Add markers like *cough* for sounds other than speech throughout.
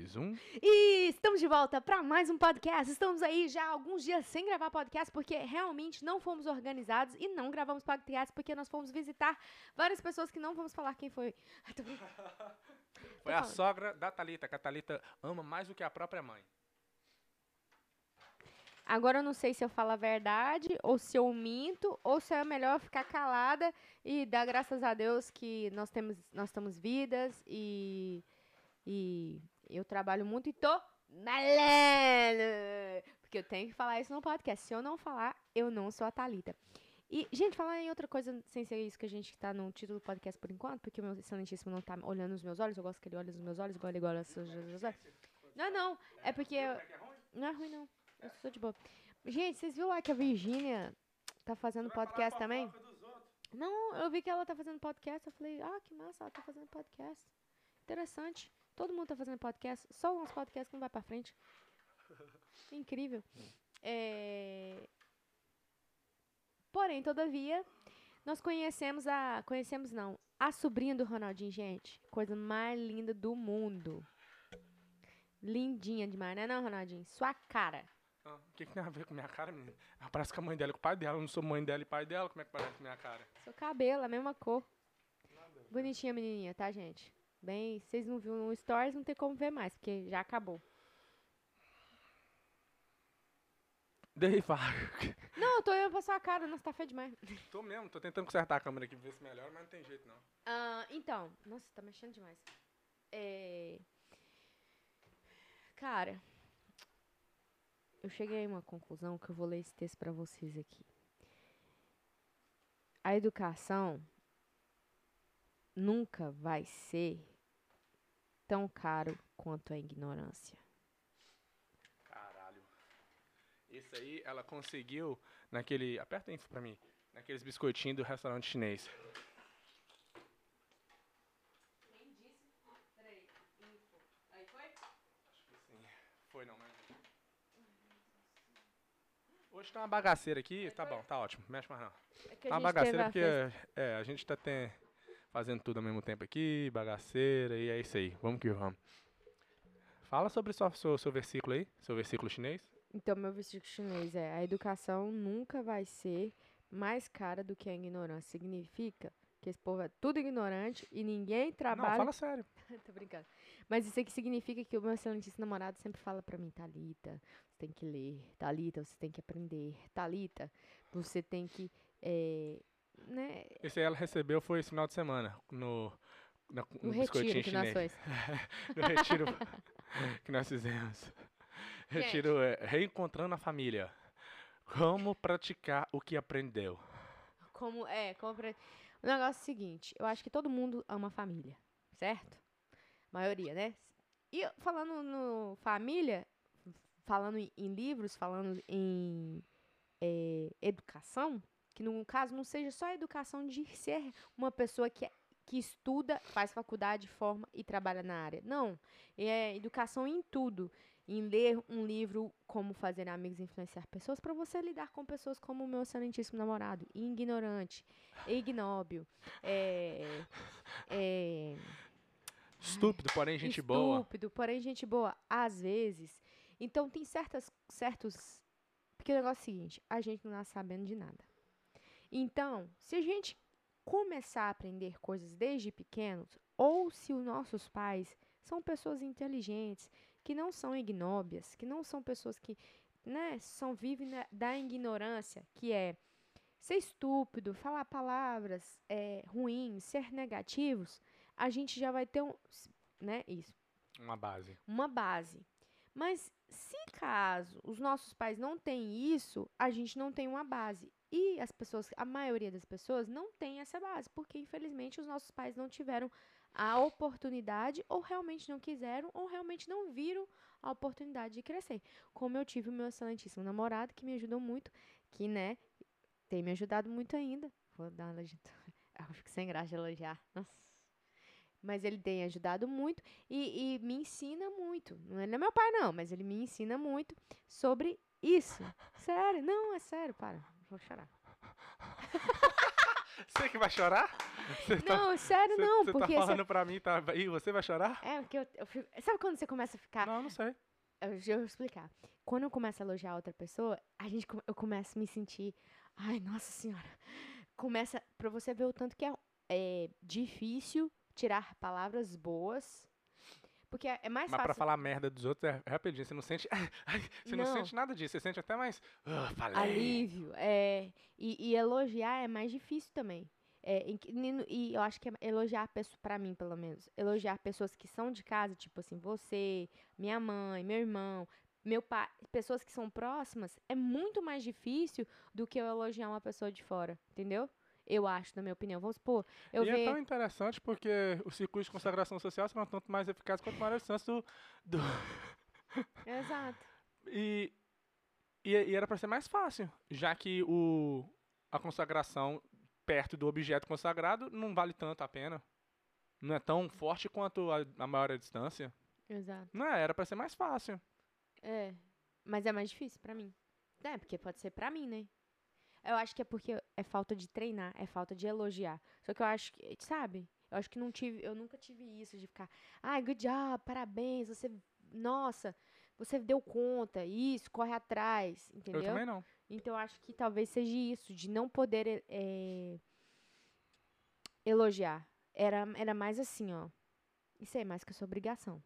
2, 1. E estamos de volta para mais um podcast. Estamos aí já alguns dias sem gravar podcast porque realmente não fomos organizados e não gravamos podcast porque nós fomos visitar várias pessoas que não vamos falar quem foi. *laughs* Tô brincando. Foi a sogra da Thalita, que a Thalita ama mais do que a própria mãe. Agora eu não sei se eu falo a verdade ou se eu minto ou se é melhor ficar calada e dar graças a Deus que nós temos nós estamos vidas e e eu trabalho muito e tô malando. Porque eu tenho que falar isso no podcast. Se eu não falar, eu não sou a Thalita. E, gente, falar em outra coisa, sem ser isso que a gente tá no título do podcast por enquanto, porque o meu excelentíssimo não tá olhando nos meus olhos, eu gosto que ele olhe nos meus olhos, igual ele olha nos seus olhos. Não, não, é porque... eu- Não é ruim, não. Eu sou de boa. Gente, vocês viram lá que a Virgínia tá fazendo podcast também? Não, eu vi que ela tá fazendo podcast. Eu falei, ah, que massa, ela tá fazendo podcast. Interessante. Todo mundo tá fazendo podcast. Só uns podcasts que não vai pra frente. *laughs* Incrível. É... Porém, todavia, nós conhecemos a. Conhecemos não. A sobrinha do Ronaldinho, gente. Coisa mais linda do mundo. Lindinha demais, né, não, Ronaldinho? Sua cara. Ah, O que, que tem a ver com minha cara, menina? Ela parece com a mãe dela e com o pai dela. Eu não sou mãe dela e pai dela. Como é que parece com minha cara? Seu cabelo, a mesma cor. Bonitinha menininha, tá, gente? Bem, vocês não viram no Stories, não tem como ver mais, porque já acabou. Fala. *laughs* Não, eu tô olhando pra sua cara, nossa, tá feio demais. tô mesmo, tô tentando consertar a câmera aqui pra ver se melhora, mas não tem jeito não. Ah, então, nossa, tá mexendo demais. É... Cara, eu cheguei a uma conclusão que eu vou ler esse texto pra vocês aqui. A educação nunca vai ser tão caro quanto a ignorância. Caralho. Esse aí ela conseguiu naquele. Aperta a info pra mim. Naqueles biscoitinhos do restaurante chinês. Foi não, mas. Hoje tá uma bagaceira aqui, tá bom, tá ótimo, mexe mais não. É que Tá uma bagaceira porque é, a gente tá tem, fazendo tudo ao mesmo tempo aqui, bagaceira, e é isso aí, vamos que vamos. Fala sobre só seu, seu versículo aí, seu versículo chinês. Então, meu versículo chinês é: a educação nunca vai ser mais cara do que a ignorância. Significa que esse povo é tudo ignorante e ninguém Não, trabalha. fala sério. *laughs* Tô brincando. Mas isso aqui significa que o meu excelentíssimo namorado sempre fala pra mim: Thalita, você tem que ler. Thalita, você tem que aprender. Thalita, você tem que. é, né, Esse aí ela recebeu foi esse final de semana, no, na- no no biscoitinho retiro que nós chinês. fomos. *laughs* no retiro *laughs* que nós fizemos. Retiro é, reencontrando a família. Como praticar o que aprendeu. Como, é, como O negócio é o seguinte, eu acho que todo mundo ama a família, certo? maioria, né? E falando no família, falando em, em livros, falando em é, educação, que no caso não seja só a educação de ser uma pessoa que, é- que estuda, faz faculdade, forma e trabalha na área. Não, é educação em tudo. Em ler um livro, como fazer amigos e influenciar pessoas, para você lidar com pessoas como o meu excelentíssimo namorado, ignorante, ignóbil, é, é, Estúpido, porém gente boa. estúpido, porém gente boa, às vezes. Então tem certas, certos. Porque o negócio é o seguinte, a gente não nasce sabendo de nada. Então, se a gente começar a aprender coisas desde pequenos, ou se os nossos pais são pessoas inteligentes, que não são ignóbias, que não são pessoas que, né, são vivem da ignorância, que é ser estúpido, falar palavras é, ruins, ser negativos, a gente já vai ter um, né, isso, Uma base. uma base. Mas se caso os nossos pais não têm isso, a gente não tem uma base. E as pessoas, a maioria das pessoas não tem essa base, porque infelizmente os nossos pais não tiveram a oportunidade ou realmente não quiseram ou realmente não viram a oportunidade de crescer. Como eu tive o meu excelentíssimo namorado que me ajudou muito, que, né, tem me ajudado muito ainda. Vou dar uma legenda. *laughs* Eu fico sem graça de elogiar. Nossa. Mas ele tem ajudado muito e, e me ensina muito. Não é é meu pai, não, mas ele me ensina muito sobre isso. Sério, não, é sério, para. Vou chorar. *laughs* Você que vai chorar? Você tá, Não, sério, você- não, você porque tá você- falando pra mim, tá? E você vai chorar? É, porque eu, eu fico- Sabe quando você começa a ficar. Não, não sei. Eu, deixa eu explicar. Quando eu começo a elogiar outra pessoa, a gente, eu começo a me sentir. Ai, nossa senhora. Começa. Pra você ver o tanto que é, é difícil tirar palavras boas. Porque é, é mais Mas pra fácil. falar merda dos outros é rapidinho. Você não sente. *laughs* Você não, Não. sente nada disso. Você sente até mais. "Ah, falei. Alívio. É, e, e elogiar é mais difícil também. É, em e eu acho que é elogiar pessoas, pra mim, pelo menos, elogiar pessoas que são de casa, tipo assim, você, minha mãe, meu irmão, meu pai, pessoas que são próximas, é muito mais difícil do que eu elogiar uma pessoa de fora, entendeu? Eu acho, na minha opinião. Vamos supor, eu e é tão interessante porque os circuitos de consagração social serão tanto mais eficazes quanto maior a distância do. do *laughs* Exato. e, e, e era pra ser mais fácil, já que o, a consagração perto do objeto consagrado não vale tanto a pena. Não é tão forte quanto a, a maior a distância. Exato. Não é, era pra ser mais fácil. É. Mas é mais difícil pra mim. É, porque pode ser pra mim, né? Eu acho que é porque é falta de treinar, é falta de elogiar. Só que eu acho que, sabe? Eu acho que não tive, eu nunca tive isso de ficar, ai, good job, parabéns, você, nossa, você deu conta, isso, corre atrás, entendeu? Eu também não. Então eu acho que talvez seja isso, de não poder eh, elogiar. Era, era mais assim, ó. Isso aí é mais que a sua obrigação.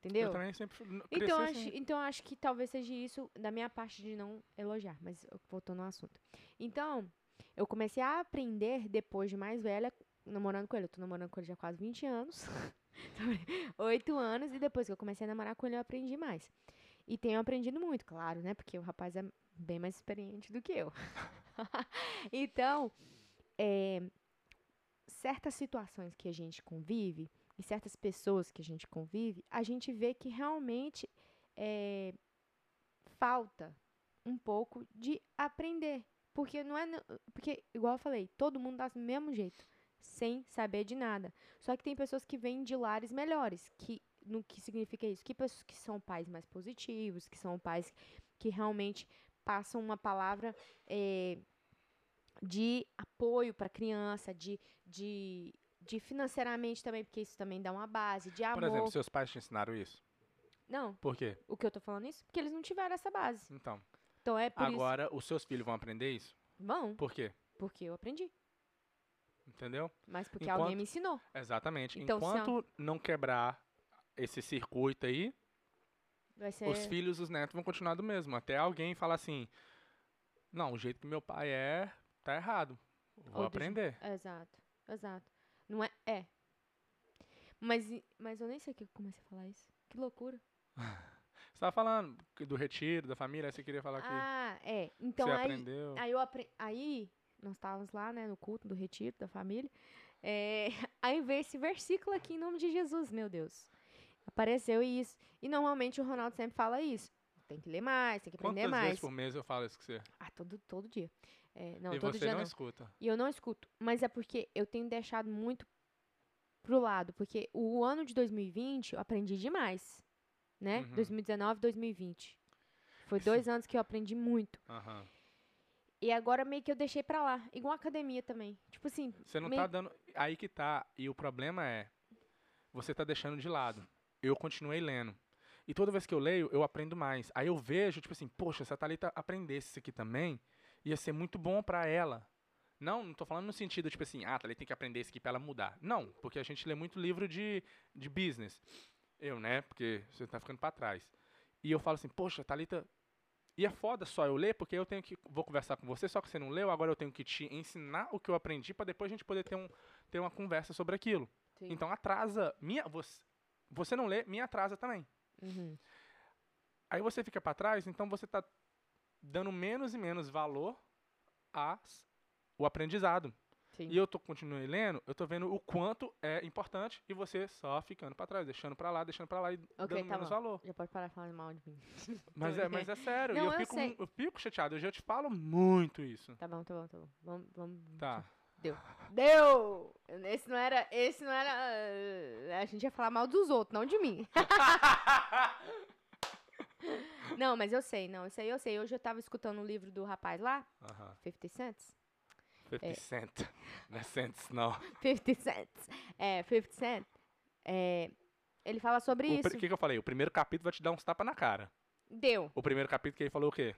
Entendeu? Eu também sempre Então, cresci acho, assim. então acho que talvez seja isso da minha parte de não elogiar, mas voltando ao assunto. Então, eu comecei a aprender depois de mais velha, namorando com ele. Eu tô namorando com ele já há quase 20 anos. *laughs* Oito anos, e depois que eu comecei a namorar com ele, eu aprendi mais. E tenho aprendido muito, claro, né? Porque o rapaz é bem mais experiente do que eu. *laughs* então, é, certas situações que a gente convive, e certas pessoas que a gente convive, a gente vê que realmente é, falta um pouco de aprender. Porque não é. Porque, igual eu falei, todo mundo dá do mesmo jeito, sem saber de nada. Só que tem pessoas que vêm de lares melhores. Que, no que significa isso? Que pessoas que são pais mais positivos, que são pais que realmente passam uma palavra é, de apoio para a criança, de, de, de financeiramente também, porque isso também dá uma base, de amor. Por exemplo, seus pais te ensinaram isso? Não, Por quê? o que eu tô falando isso? Porque eles não tiveram essa base. Então, Então é por agora os seus filhos vão aprender isso? isso. Vão, Por quê? porque eu aprendi. Entendeu? Mas porque Enquanto- alguém me ensinou. Exatamente. Então, se Enquanto não quebrar esse circuito aí, ser. os filhos, os netos vão continuar do mesmo. Até alguém falar assim: Não, o jeito que meu pai é, tá errado. Vou Ou do aprender. Exato, exato. Não é. É. Mas, mas eu nem sei o que eu comecei a falar isso. Que loucura. *laughs* Você tava falando do retiro, da família, aí você queria falar que Ah, é. Então você aí. aprendeu. Aí eu apre... Aí, nós estávamos lá, né, no culto do retiro da família. É... *laughs* Aí veio esse versículo aqui em nome de Jesus, meu Deus. Apareceu isso. E normalmente o Ronaldo sempre fala isso. Tem que ler mais, tem que aprender Quantas mais. vezes por mês eu falo isso com você? Ah, todo, todo dia. É, não, e todo você dia não, não. escuta. E eu não escuto. Mas é porque eu tenho deixado muito pro lado. Porque o ano de 2020 eu aprendi demais. Né? Uhum. 2019, 2020. Foi dois *laughs* anos que eu aprendi muito. Aham. E agora meio que eu deixei pra lá. Igual a academia também. Tipo assim, Você não meio- tá dando. Aí que tá. E o problema é. Você tá deixando de lado. Eu continuei lendo. E toda vez que eu leio, eu aprendo mais. Aí eu vejo, tipo assim, poxa, se a Thalita aprendesse isso aqui também, ia ser muito bom pra ela. Não, não tô falando no sentido, tipo assim, ah, a Thalita tem que aprender isso aqui pra ela mudar. Não, porque a gente lê muito livro de, de business. Eu, né? Porque você tá ficando pra trás. E eu falo assim, poxa, Thalita. E é foda só eu ler, porque eu tenho que. Vou conversar com você, só que você não leu, agora eu tenho que te ensinar o que eu aprendi pra depois a gente poder ter, um, ter uma conversa sobre aquilo. Sim. Então atrasa. Minha, você, você não lê, me atrasa também. Uhum. Aí você fica pra trás, então você tá dando menos e menos valor a s- o aprendizado. Sim. E eu tô continuei lendo, eu tô vendo o quanto é importante e você só ficando pra trás, deixando pra lá, deixando pra lá e dando tá menos bom. valor. Já pode parar de falar mal de mim. *laughs* Mas é, mas é sério, Não, eu, eu fico, sei. eu fico chateado, eu já te falo muito isso. Tá bom, tá bom, tá bom. Vamos, vamos. Tá. Deu! Esse não era. Esse não era. eh, A gente ia falar mal dos outros, não de mim. *laughs* não, mas eu sei, não. Isso aí eu sei. Hoje eu tava escutando o livro do rapaz lá, Aham. 50 Cents. 50 cent. Não é cents, não. *laughs* 50 cents. É, 50 cent. É, ele fala sobre O isso. que, que eu falei? O primeiro capítulo vai te dar uns tapas na cara. Deu. O primeiro capítulo que ele falou o quê?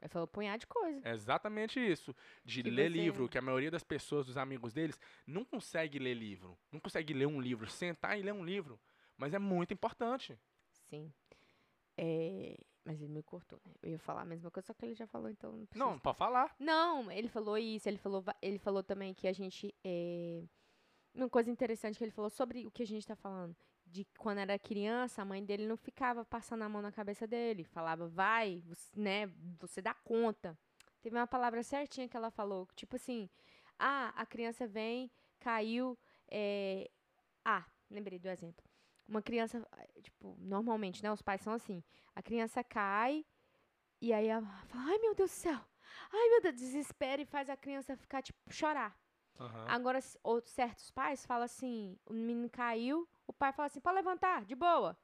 Ele falou um punhado de coisa. É exatamente isso. De Que ler você- livro, que a maioria das pessoas, dos amigos deles, não consegue ler livro. Não consegue ler um livro, sentar e ler um livro. Mas é muito importante. Sim. É, mas ele me cortou, né? Eu ia falar a mesma coisa, só que ele já falou, então não precisa. Não, pode falar. Não, ele falou isso, ele falou, ele falou também que a gente. é, Uma coisa interessante que ele falou sobre o que a gente tá falando. De quando era criança, a mãe dele não ficava passando a mão na cabeça dele. Falava, vai, você, né? Você dá conta. Teve uma palavra certinha que ela falou. Tipo assim, ah, a criança vem, caiu. é, Ah, lembrei do exemplo. Uma criança, tipo, normalmente, né? Os pais são assim. A criança cai e aí ela fala, ai meu Deus do céu. Ai meu Deus, desespera e faz a criança ficar, tipo, chorar. Aham. Agora, outros certos pais falam assim, o menino caiu, o pai fala assim, pode levantar, de boa.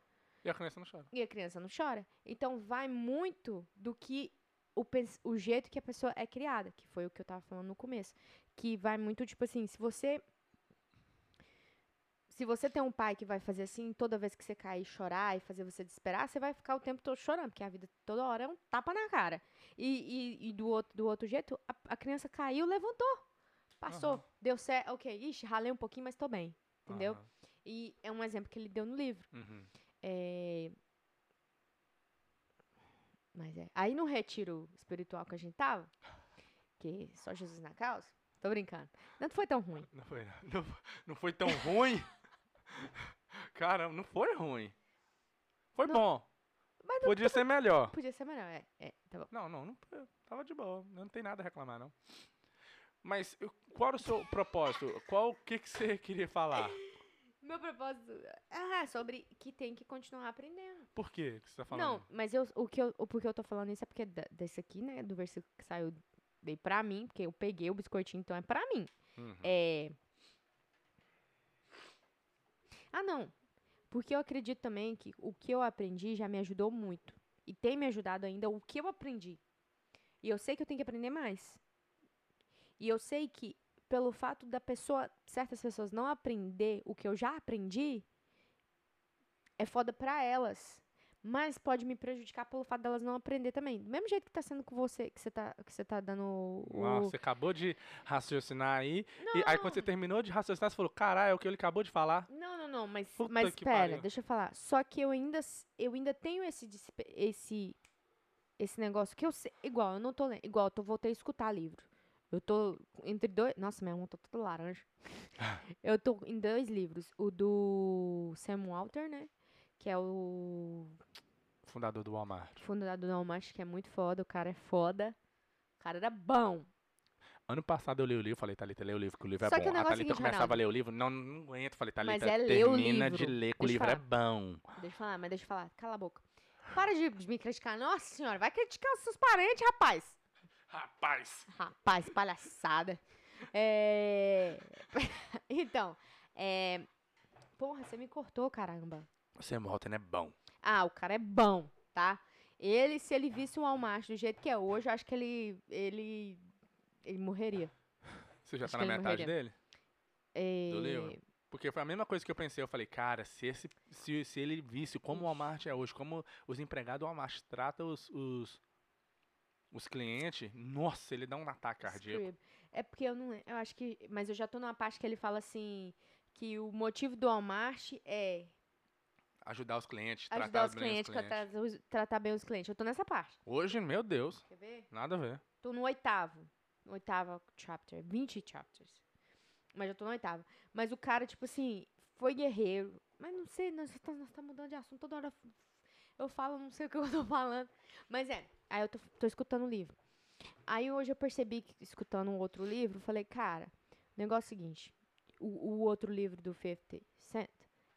E a criança não chora. E a criança não chora. Então, vai muito do que o, o jeito que a pessoa é criada, que foi o que eu tava falando no começo. Que vai muito, tipo assim, se você. Se você tem um pai que vai fazer assim, toda vez que você cair, chorar e fazer você desesperar, você vai ficar o tempo todo chorando, porque a vida toda hora é um tapa na cara. E, e, e do, outro, do outro jeito, a, a criança caiu, levantou. Passou, Aham. deu certo, ok. Ixi, ralei um pouquinho, mas tô bem. Entendeu? Aham. E é um exemplo que ele deu no livro. Uhum. É... Mas é. Aí no retiro espiritual que a gente tava, que só Jesus na causa, tô brincando. Não foi tão ruim. Não foi, não, não foi tão ruim. *laughs* Caramba, não foi ruim. Foi Não, bom. mas não Podia ser melhor. Podia ser melhor, é. é tá bom. Não, não, não tava de boa. Não tem nada a reclamar, não. Mas eu- qual era o seu propósito? Qual o que, que você queria falar? *laughs* Meu propósito ah, é sobre que tem que continuar aprendendo. Por quê que você tá falando? Não, mas eu, o que eu, o porquê eu tô falando isso é porque da- desse aqui, né, do versículo que saiu dei pra mim, porque eu peguei o biscoitinho, então é pra mim. Uhum. É. Ah, não. Porque eu acredito também que o que eu aprendi já me ajudou muito. E tem me ajudado ainda o que eu aprendi. E eu sei que eu tenho que aprender mais. E eu sei que, pelo fato da pessoa, certas pessoas não aprender o que eu já aprendi, é foda pra elas. Mas pode me prejudicar pelo fato delas não aprender também. Do mesmo jeito que tá sendo com você, que você tá, que você tá dando o. Uau, você acabou de raciocinar aí. E aí quando você terminou de raciocinar, você falou, caralho, é o que ele acabou de falar. Não, não, não, mas, Puta mas que pera, pariu. deixa eu falar. Só que eu ainda, eu ainda tenho esse, esse, esse negócio que eu sei, igual, eu não tô lendo, igual, eu tô, voltei a escutar livro. Eu tô entre dois, nossa, minha mão tá toda laranja. *laughs* eu tô em dois livros, o do Sam Walter, né, que é o Fundador do Walmart. fundador do Walmart, que é muito foda, o cara é foda. O cara era bom. Ano passado eu li o livro, falei, Thalita, lê o livro, que o livro Só é que o bom. A é Thalita seguinte, começava a Ronaldo. ler o livro, não, não aguento. Falei, Thalita, é termina de ler, que o livro é falar. bom. Deixa eu falar, mas deixa eu falar, cala a boca. Para de, de me criticar. Nossa senhora, vai criticar os seus parentes, rapaz. Rapaz! Rapaz, palhaçada. É... *laughs* então, é... Porra, você me cortou, caramba. Sam Walton é bom. Ah, o cara é bom, tá? Ele, se ele visse o Walmart do jeito que é hoje, eu acho que ele... Ele, ele morreria. Você já Acho tá na metade morreria. dele? É... Do livro? Porque foi a mesma coisa que eu pensei. Eu falei, cara, se, esse, se, se ele visse como o Walmart é hoje, como os empregados do Walmart tratam os, os, os clientes, nossa, ele dá um ataque cardíaco. É porque eu não... Eu acho que... Mas eu já tô numa parte que ele fala assim... Que o motivo do Walmart é Ajudar os clientes, ajudar tratar os bem clientes, tratar, os- tratar bem os clientes. Eu tô nessa parte. Hoje, meu Deus, Quer ver? nada a ver. Tô no oitavo. No oitavo chapter. 20 chapters. Mas eu tô no oitavo. Mas o cara, tipo assim, foi guerreiro. Mas não sei, nós tá, nós tá mudando de assunto toda hora. Eu falo, não sei o que eu tô falando. Mas é, aí eu tô, tô escutando o livro. Aí hoje eu percebi que, escutando um outro livro, eu falei, cara, o negócio é o seguinte. O, o outro livro do 50 Cent,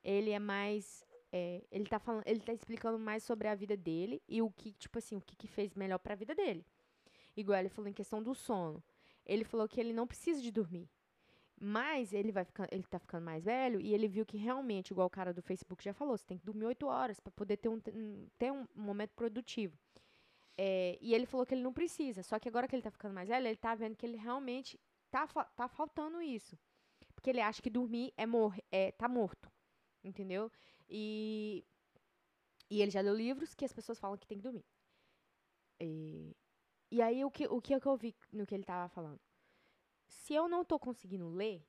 ele é mais. É, ele, tá falando, ele tá explicando mais sobre a vida dele e o que, tipo assim, o que, que fez melhor pra vida dele. Igual ele falou em questão do sono. Ele falou que ele não precisa de dormir. Mas ele vai ficando, ele tá ficando mais velho e ele viu que realmente, igual o cara do Facebook já falou, você tem que dormir oito horas para poder ter um, ter um momento produtivo. É, e ele falou que ele não precisa. Só que agora que ele tá ficando mais velho, ele tá vendo que ele realmente tá, tá faltando isso. Porque ele acha que dormir é, mor é tá morto. Entendeu? E, e ele já leu livros que as pessoas falam que tem que dormir. E, e aí, o que, o que é que eu vi no que ele tava falando? Se eu não tô conseguindo ler,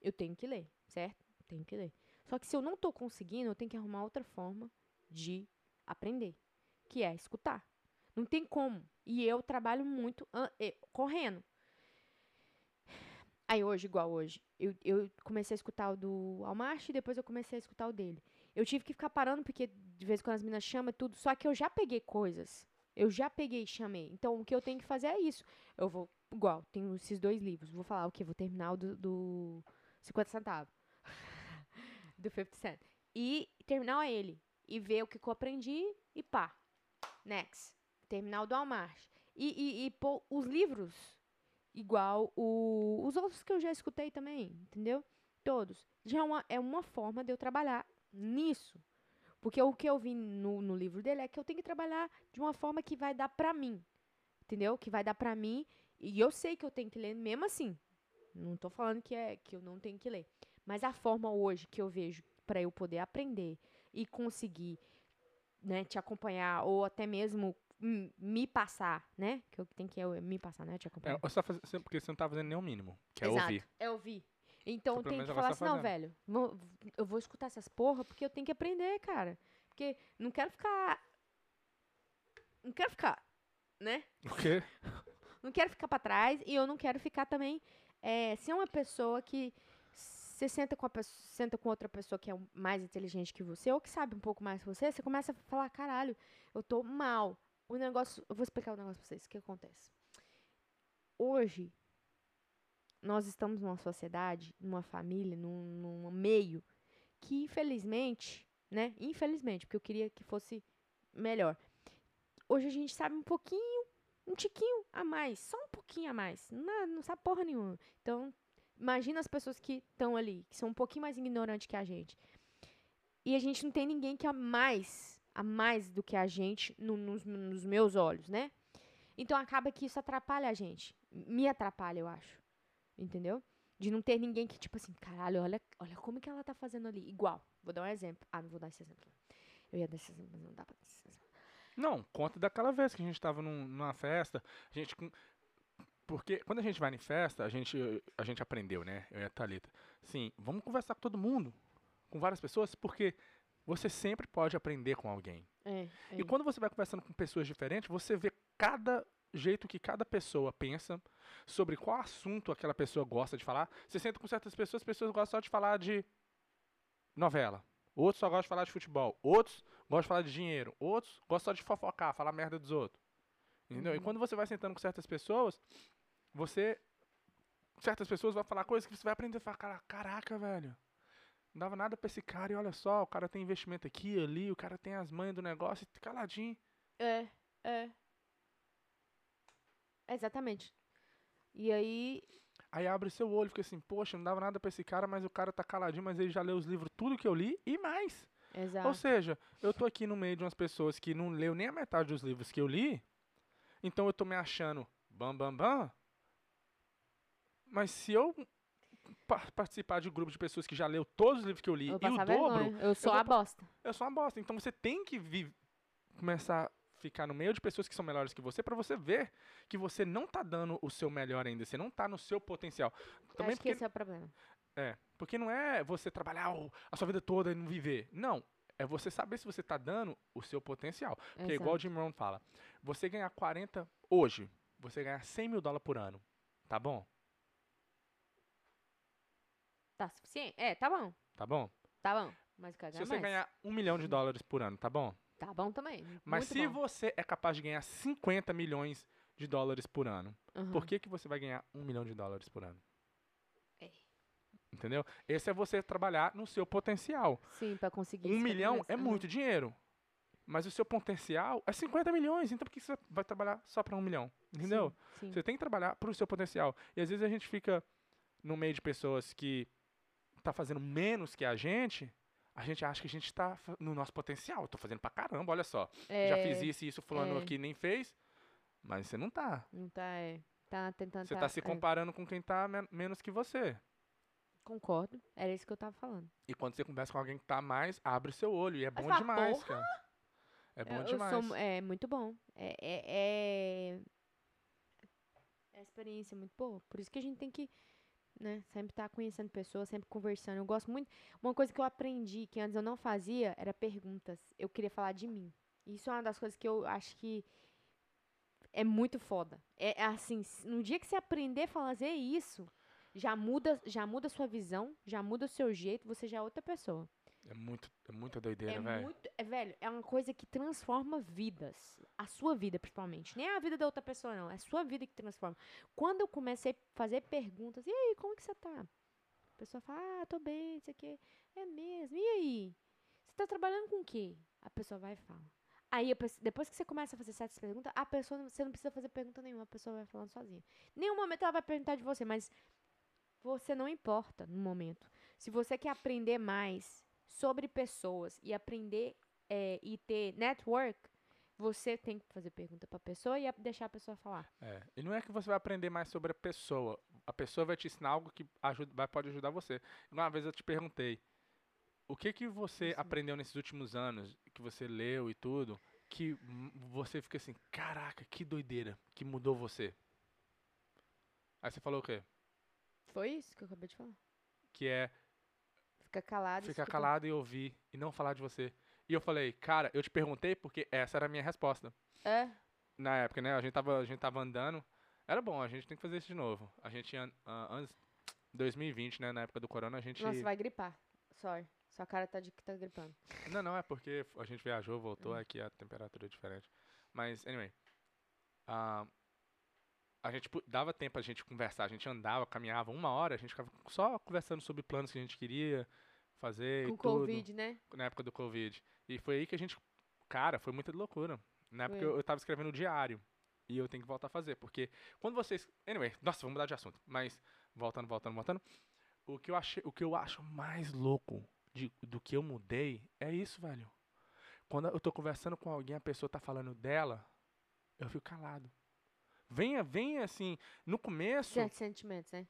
eu tenho que ler, certo? Tenho que ler. Só que se eu não tô conseguindo, eu tenho que arrumar outra forma de aprender, que é escutar. Não tem como. E eu trabalho muito correndo. Aí hoje, igual hoje, eu, eu comecei a escutar o do Almarche e depois eu comecei a escutar o dele. Eu tive que ficar parando, porque de vez em quando as meninas chamam tudo, só que eu já peguei coisas. Eu já peguei e chamei. Então, o que eu tenho que fazer é isso. Eu vou, igual, tenho esses dois livros. Vou falar o quê? Vou terminar o do, do 50 centavos. *laughs* do 50 Cent. E terminar ele. E ver o que, que eu aprendi e pá. Next. Terminar o do Almarche. E, e, e pôr os livros igual o, os outros que eu já escutei também, entendeu? Todos. Já é uma, é uma forma de eu trabalhar nisso. Porque o que eu vi no, no livro dele é que eu tenho que trabalhar de uma forma que vai dar pra mim. Entendeu? Que vai dar pra mim. E eu sei que eu tenho que ler mesmo assim. Não tô falando que, é, que eu não tenho que ler. Mas a forma hoje que eu vejo pra eu poder aprender e conseguir né, te acompanhar ou até mesmo me passar, né? Que eu tenho que eu, me passar, né? Te É, você tá porque você não tá fazendo nem o mínimo, que é Exato, ouvir. É ouvir. Então Então, tem que falar você assim, tá não, velho, eu vou escutar essas porra porque eu tenho que aprender, cara. Porque não quero ficar. Não quero ficar, né? O quê? *laughs* Não quero ficar pra trás e eu não quero ficar também. É, ser uma pessoa que você senta com, a pessoa, senta com outra pessoa que é mais inteligente que você ou que sabe um pouco mais que você, você começa a falar: caralho, eu tô mal. O negócio. Eu vou explicar o negócio pra vocês. O que acontece? Hoje, nós estamos numa sociedade, numa família, num, num meio que, infelizmente, né? Infelizmente, porque eu queria que fosse melhor. Hoje a gente sabe um pouquinho, um tiquinho a mais, só um pouquinho a mais. Não, não sabe porra nenhuma. Então, imagina as pessoas que estão ali, que são um pouquinho mais ignorantes que a gente. E a gente não tem ninguém que a mais, a mais do que a gente no- nos, nos meus olhos, né? Então acaba que isso atrapalha a gente. Me atrapalha, eu acho. Entendeu? De não ter ninguém que, tipo assim, caralho, olha, olha como que ela tá fazendo ali. Igual. Vou dar um exemplo. Ah, não vou dar esse exemplo. Eu ia dar esse exemplo, mas não dá pra dar esse exemplo. Não, conta daquela vez que a gente tava num- numa festa, a gente. Porque quando a gente vai em festa, a gente, a gente aprendeu, né? Eu e a Thalita. Sim, vamos conversar com todo mundo, com várias pessoas, porque você sempre pode aprender com alguém. É, é. E quando você vai conversando com pessoas diferentes, você vê cada jeito que cada pessoa pensa, sobre qual assunto aquela pessoa gosta de falar. Você senta com certas pessoas, as pessoas gostam só de falar de novela. Outros só gostam de falar de futebol. Outros gostam de falar de dinheiro. Outros gostam só de fofocar, falar merda dos outros. Entendeu? E Uhum. quando você vai sentando com certas pessoas, você. Certas pessoas vão falar coisas que você vai aprender a falar, "Cara- caraca, velho. Não dava nada pra esse cara e olha só, o cara tem investimento aqui, ali, o cara tem as manhas do negócio, e caladinho. É, é. Exatamente. E aí, Aí abre seu olho fica assim, poxa, não dava nada pra esse cara, mas o cara tá caladinho, mas ele já leu os livros, tudo que eu li e mais. exato. Ou seja, eu tô aqui no meio de umas pessoas que não leu nem a metade dos livros que eu li, então eu tô me achando bam, bam, bam. Mas se eu participar de um grupo de pessoas que já leu todos os livros que eu li eu e o dobro, vergonha. Eu sou vou a bosta. eu sou uma bosta. Então você tem que vi- começar a ficar no meio de pessoas que são melhores que você pra você ver que você não tá dando o seu melhor ainda, você não tá no seu potencial. Também Acho que porque esse é o problema. é, porque não é você trabalhar a sua vida toda e não viver. Não, é você saber se você tá dando o seu potencial. Porque é igual o. Jim Rohn fala, você ganhar 40 hoje, você ganhar 100 mil dólares por ano, tá bom? Tá suficiente? É, tá bom. Tá bom? Tá bom. Mas quero Se ganhar você mais. ganhar um milhão de dólares por ano, tá bom? Tá bom também. Mas muito se bom. você é capaz de ganhar 50 milhões de dólares por ano, Uhum. por que, que você vai ganhar um milhão de dólares por ano? É. Entendeu? Esse é você trabalhar no seu potencial. Sim, pra conseguir Um 50 milhão é muito dinheiro. Mas o seu potencial é 50 milhões. Então por que você vai trabalhar só para um milhão? Entendeu? Sim, sim. Você tem que trabalhar para o seu potencial. E às vezes a gente fica no meio de pessoas que tá fazendo menos que a gente. A gente acha que a gente tá fa- no nosso potencial. Eu tô fazendo pra caramba, olha só. Já É, fiz isso e isso, fulano é. aqui nem fez. Mas você não tá. Não tá, é. Tá tentando. Você tá se é, comparando com quem tá men- menos que você. Concordo. Era isso que eu tava falando. E quando você conversa com alguém que tá mais, abre seu olho. E é bom fala, demais, "Porra!" cara. É bom Eu- demais. sou é muito bom. É, é, é, é experiência muito boa. Por isso que a gente tem que, né, sempre estar conhecendo pessoas, sempre conversando. Eu gosto muito. Uma coisa que eu aprendi que antes eu não fazia era perguntas. Eu queria falar de mim. Isso é uma das coisas que eu acho que é muito foda. É é assim, no dia que você aprender a fazer isso, já muda, já muda a sua visão, já muda o seu jeito, você já é outra pessoa. É muito, é muita doideira, É velho. muito. É, velho, é uma coisa que transforma vidas. A sua vida, principalmente. Nem a vida da outra pessoa, não. É a sua vida que transforma. Quando eu comecei a fazer perguntas, e aí, como que você tá? A pessoa fala, ah, tô bem, não sei o quê. É mesmo. E aí? Você tá trabalhando com o quê? A pessoa vai e fala. Aí, depois que você começa a fazer certas perguntas, a pessoa, você não precisa fazer pergunta nenhuma, a pessoa vai falando sozinha. Nenhum momento ela vai perguntar de você, mas você não importa no momento. Se você quer aprender mais sobre pessoas e aprender é, e ter network, você tem que fazer pergunta pra pessoa e a- deixar a pessoa falar. É. E não é que você vai aprender mais sobre a pessoa. A pessoa vai te ensinar algo que ajuda, vai, pode ajudar você. Uma vez eu te perguntei, o que que você Isso. aprendeu nesses últimos anos, que você leu e tudo, que você fica assim, caraca, que doideira, que mudou você? Aí você falou o quê? Foi isso que eu acabei de falar. Que é Fica calado. ficar escuta. calado e ouvir e não falar de você. E eu falei, cara, eu te perguntei porque essa era a minha resposta. É. Na época, né? A gente tava, a gente tava andando. Era bom, a gente tem que fazer isso de novo. A gente ia, ah, antes 2020, né, na época do corona, a gente Nossa, vai gripar. Sorry. Sua cara tá de que tá gripando. *laughs* Não, não, é porque a gente viajou, voltou, Hum. aqui a temperatura é diferente. Mas, anyway. ah, a gente pu- dava tempo a gente conversar, a gente andava, caminhava uma hora, a gente ficava só conversando sobre planos que a gente queria fazer Com e tudo. Covid, né? na época do Covid. E foi aí que a gente. Cara, foi muita loucura. Na época eu, eu tava escrevendo diário. E eu tenho que voltar a fazer. Porque quando vocês. Anyway, nossa, vamos mudar de assunto. Mas, voltando, voltando, voltando. O que eu, achei, o que eu acho mais louco de, do que eu mudei é isso, velho. Quando eu tô conversando com alguém, a pessoa tá falando dela, eu fico calado. Venha, venha assim. No começo. Certos sentimentos, né?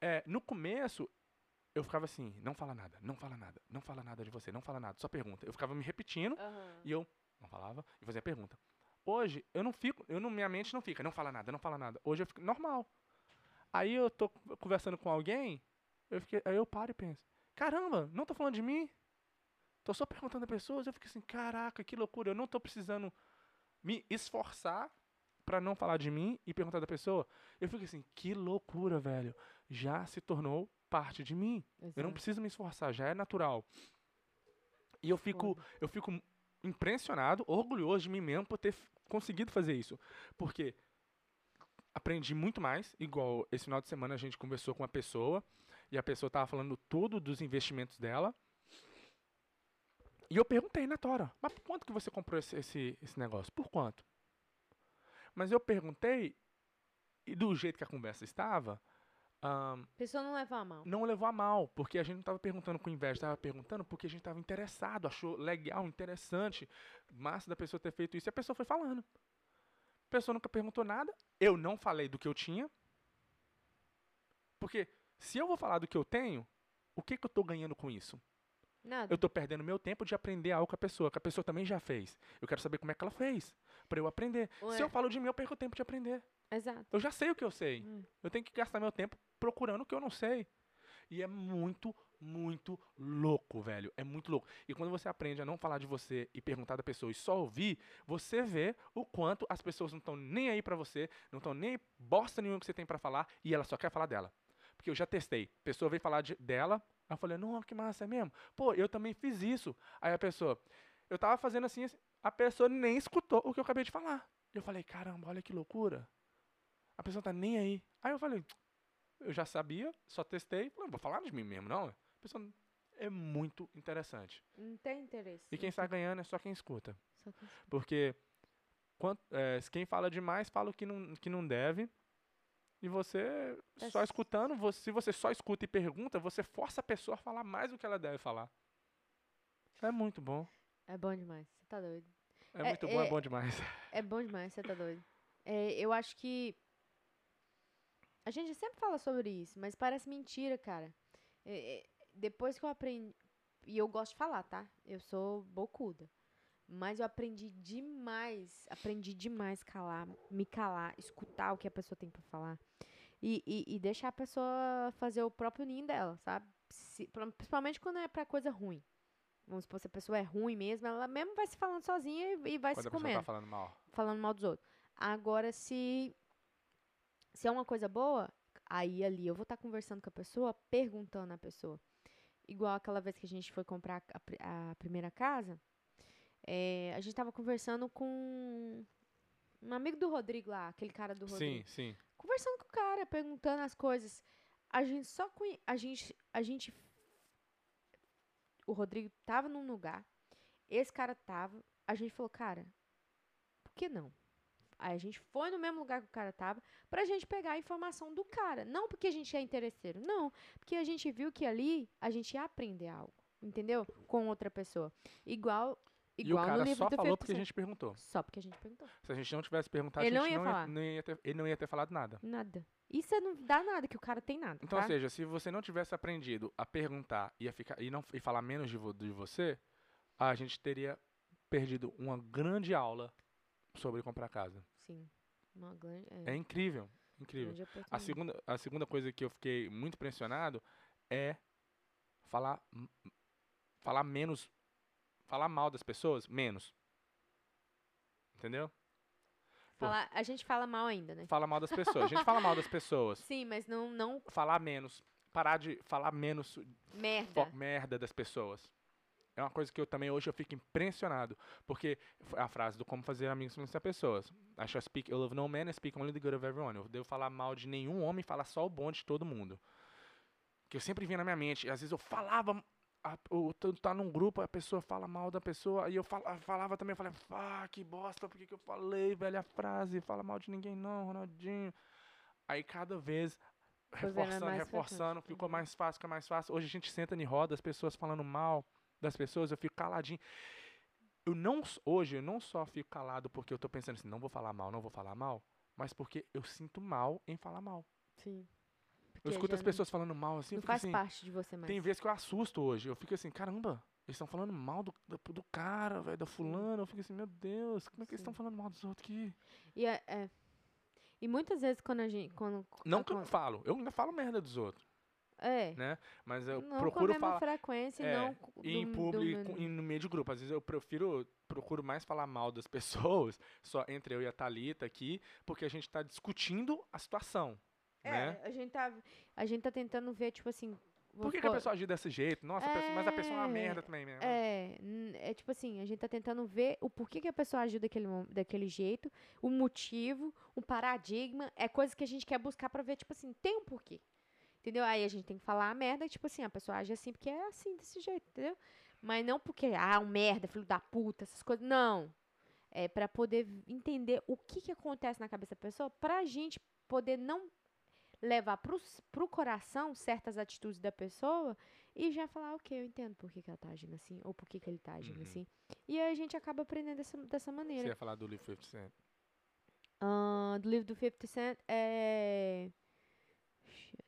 É, no começo, eu ficava assim, não fala nada, não fala nada, não fala nada de você, não fala nada, só pergunta. Eu ficava me repetindo e eu não falava e fazia pergunta. Hoje, eu não fico, eu não, minha mente não fica, não fala nada, não fala nada. Hoje eu fico normal. Aí eu tô conversando com alguém, eu fiquei, aí eu paro e penso, caramba, não tô falando de mim? Tô só perguntando a pessoas, eu fico assim, caraca, que loucura, eu não tô precisando me esforçar pra não falar de mim e perguntar da pessoa. Eu fico assim, que loucura, velho. Já se tornou parte de mim. Eu não Exato. preciso me esforçar, já é natural. E eu fico, Foda. eu fico impressionado, orgulhoso de mim mesmo por ter conseguido fazer isso. Porque aprendi muito mais, igual esse final de semana a gente conversou com uma pessoa e a pessoa tava falando tudo dos investimentos dela. E eu perguntei na Tora, mas por quanto que você comprou esse, esse, esse negócio? Por quanto? Mas eu perguntei, e do jeito que a conversa estava, ahn, A pessoa não leva a mal. não levou a mal, porque a gente não estava perguntando com inveja, estava perguntando porque a gente estava interessado, achou legal, interessante, massa da pessoa ter feito isso, e a pessoa foi falando. A pessoa nunca perguntou nada, eu não falei do que eu tinha, porque se eu vou falar do que eu tenho, o que, que eu estou ganhando com isso? Nada. Eu estou perdendo meu tempo de aprender algo com a pessoa, que a pessoa também já fez. Eu quero saber como é que ela fez, para eu aprender. Ué. Se eu falo de mim, eu perco tempo de aprender. Exato. Eu já sei o que eu sei. Hum. Eu tenho que gastar meu tempo procurando o que eu não sei. E é muito, muito louco, velho. É muito louco. E quando você aprende a não falar de você e perguntar da pessoa e só ouvir, você vê o quanto as pessoas não estão nem aí pra você, não estão nem bosta nenhuma que você tem pra falar e ela só quer falar dela. Porque eu já testei. A pessoa veio falar de- dela, eu falei, não, que massa, é mesmo? Pô, eu também fiz isso. Aí a pessoa, eu tava fazendo assim, assim, a pessoa nem escutou o que eu acabei de falar. Eu falei, caramba, olha que loucura. A pessoa tá nem aí. Aí eu falei, eu já sabia, só testei, falei, não vou falar de mim mesmo, não. A pessoa é muito interessante. Não tem interesse. E quem está ganhando é só quem escuta. só que- Porque quant- é, quem fala demais fala o que não, que não deve. E você É só escutando, você, se você só escuta e pergunta, você força a pessoa a falar mais do que ela deve falar. É muito bom. É bom demais. Tá doido. É, É- muito bom, é é- bom demais. É bom demais, você tá doido. É, eu acho que A gente sempre fala sobre isso, mas parece mentira, cara. É, é, depois que eu aprendi. E eu gosto de falar, tá? Eu sou bocuda. Mas eu aprendi demais, aprendi demais calar, me calar, escutar o que a pessoa tem pra falar. E, e, e deixar a pessoa fazer o próprio ninho dela, sabe? Se- principalmente quando é pra coisa ruim. Vamos supor, se a pessoa é ruim mesmo, ela mesmo vai se falando sozinha e, e vai Quando se a pessoa comendo tá falando mal. falando mal dos outros. Agora, se, se é uma coisa boa, aí ali eu vou estar conversando com a pessoa, perguntando à pessoa. Igual aquela vez que a gente foi comprar a, a primeira casa, é, a gente tava conversando com um amigo do Rodrigo lá, aquele cara do Rodrigo. Sim, sim. Conversando com o cara, perguntando as coisas. A gente só conhe... a gente a gente o Rodrigo tava num lugar, esse cara tava, a gente falou, cara, por que não? Aí a gente foi no mesmo lugar que o cara tava pra gente pegar a informação do cara. Não porque a gente é interesseiro, não. Porque a gente viu que ali a gente ia aprender algo, entendeu? Com outra pessoa. Igual, E o igual no cara livro só falou 50%. porque a gente perguntou. Só porque a gente perguntou. Se a gente não tivesse perguntado, Ele a não gente ia não, falar. não ia ter, ele não ia ter falado nada. Nada. Isso é não dá nada, que o cara tem nada. Então, tá? ou seja, se você não tivesse aprendido a perguntar e, a ficar, e, não, e falar menos de, vo- de você, a gente teria perdido uma grande aula sobre comprar casa. Sim. Uma grande, É incrível, incrível. grande A segunda, a segunda coisa que eu fiquei muito impressionado é falar, falar menos, falar mal das pessoas, menos. Entendeu? Falar- a gente fala mal ainda, né? Fala mal das pessoas. A gente fala mal das *laughs* pessoas. Sim, mas não, não Falar menos. Parar de falar menos merda. merda das pessoas. É uma coisa que eu também hoje eu fico impressionado. Porque a frase do como fazer amigos com as pessoas. I shall speak ill of no man and speak only the good of everyone. Eu devo falar mal de nenhum homem e falar só o bom de todo mundo. Que eu sempre vinha na minha mente. E às vezes eu falava. A, tô- tá num grupo, a pessoa fala mal da pessoa, e eu fala- falava também, eu falei, ah, que bosta, por que, que eu falei, velha frase, fala mal de ninguém não, Ronaldinho. Aí cada vez, vendo reforçando, reforçando, ficou mais fácil, fica mais fácil. Hoje a gente senta em roda, as pessoas falando mal das pessoas, eu fico caladinho. Eu não, hoje eu não só fico calado porque eu tô pensando assim, não vou falar mal, não vou falar mal, mas porque eu sinto mal em falar mal. Sim. Eu escuto as pessoas falando mal assim, Não, faz assim, parte de você mais. tem vezes que eu assusto hoje. Eu fico assim, caramba, eles estão falando mal do, do, do cara, velho, da fulana. Eu fico assim, meu Deus, como é que eles estão Sim. falando mal dos outros aqui? E, é, é. e muitas vezes quando a gente. Quando, Não que eu não falo, eu ainda falo merda dos outros, É. né? Mas eu não procuro com a mesma falar frequência é, e não co- em público e no meio de grupo. Às vezes eu prefiro, procuro mais falar mal das *laughs* pessoas, só entre eu e a Thalita aqui, porque a gente tá discutindo a situação, né? É, a gente tá. A gente tá tentando ver, tipo assim. Por que, que a pessoa agiu desse jeito? Nossa, a pessoa- mas a pessoa é uma É, merda também, né? É, é tipo assim, a gente tá tentando ver o porquê que a pessoa agiu daquele, daquele jeito, o motivo, o paradigma, é coisa que a gente quer buscar pra ver, tipo assim, tem um porquê. Entendeu? Aí a gente tem que falar a merda, tipo assim, a pessoa age assim porque é assim, desse jeito, entendeu? Mas não porque, ah, um merda, filho da puta, essas coisas. Não. É pra poder entender o que que acontece na cabeça da pessoa, pra gente poder não levar pro, s- pro coração certas atitudes da pessoa e já falar, ok, eu entendo por que, que ela tá agindo assim, ou por que, que ele tá agindo Uhum. assim. E aí a gente acaba aprendendo dessa, dessa Você maneira. ia falar do Live 50 Cent. Ah, do livro do 50 Cent é. Shit.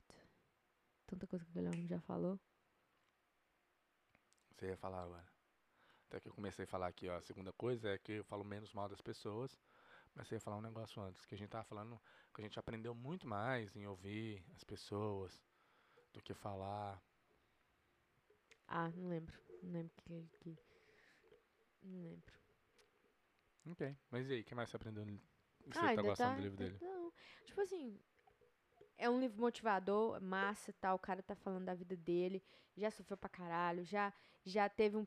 Tanta coisa que o Guilherme já falou. Você ia falar agora. Até que eu comecei a falar aqui, ó. A segunda coisa é que eu falo menos mal das pessoas. Mas você ia falar um negócio antes, que a gente tava falando, que a gente aprendeu muito mais em ouvir as pessoas do que falar. Ah, não lembro. Não lembro que. que... Não lembro. Ok. Mas e aí, o que mais você aprendeu? Você ah, tá gostando tá, do livro dele? Não. Tipo assim. É um livro motivador, massa tal. O cara tá falando da vida dele. Já sofreu pra caralho. Já, já, teve, um,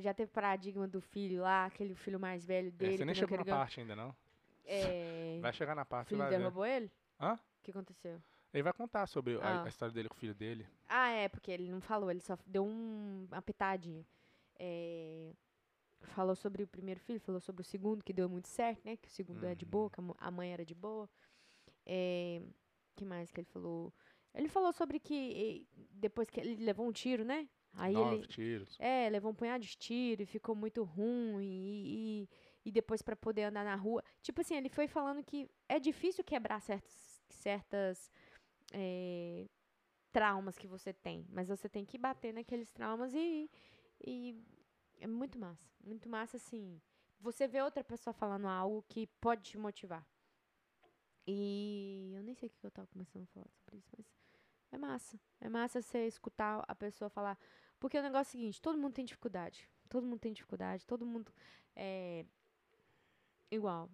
já teve paradigma do filho lá, aquele filho mais velho É, dele. você nem chegou na parte ainda, não? É, Vai chegar na o parte, você filho vai ver. derrubou ele? Hã? O que aconteceu? Ele vai contar sobre a, Ah. a história dele com o filho dele. Ah, é, porque ele não falou, ele só deu um, uma pitadinha. É, falou sobre o primeiro filho, falou sobre o segundo, que deu muito certo, né? Que o segundo é de boa, Uhum. que a mãe era de boa. É, que mais que ele falou? Ele falou sobre que depois que ele levou um tiro, né? Aí Nove ele. tiros. É, levou um punhado de tiro e ficou muito ruim. E, e, e depois pra poder andar na rua. Tipo assim, ele foi falando que é difícil quebrar certos, certas é, traumas que você tem, mas você tem que bater naqueles traumas e, e é muito massa. Muito massa, assim. Você vê outra pessoa falando algo que pode te motivar. E eu nem sei o que eu tava começando a falar sobre isso, mas é massa. É massa você escutar a pessoa falar. Porque o negócio é o seguinte, todo mundo tem dificuldade. Todo mundo tem dificuldade, todo mundo é igual.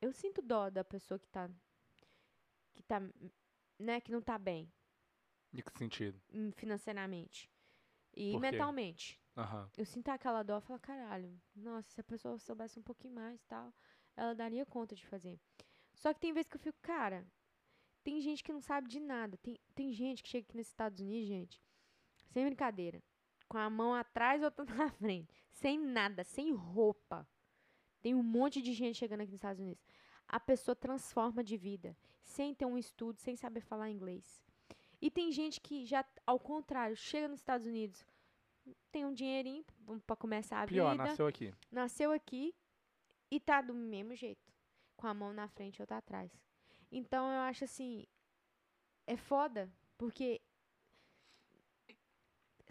Eu sinto dó da pessoa que tá que tá, né, que não tá bem Em que sentido? hum, financeiramente e Por mentalmente. Aham. Eu sinto aquela dó, eu falo, caralho, nossa, se a pessoa soubesse um pouquinho mais, tal, ela daria conta de fazer. Só que tem vezes que eu fico, cara, tem gente que não sabe de nada. Tem, tem gente que chega aqui nos Estados Unidos, gente, sem brincadeira, com a mão atrás e outra *laughs* na frente, sem nada, sem roupa. Tem um monte de gente chegando aqui nos Estados Unidos. A pessoa transforma de vida, sem ter um estudo, sem saber falar inglês. E tem gente que já, ao contrário, chega nos Estados Unidos, tem um dinheirinho para começar a Pior, vida nasceu aqui. nasceu aqui e tá do mesmo jeito, com a mão na frente e outra atrás. Então eu acho assim, é foda, porque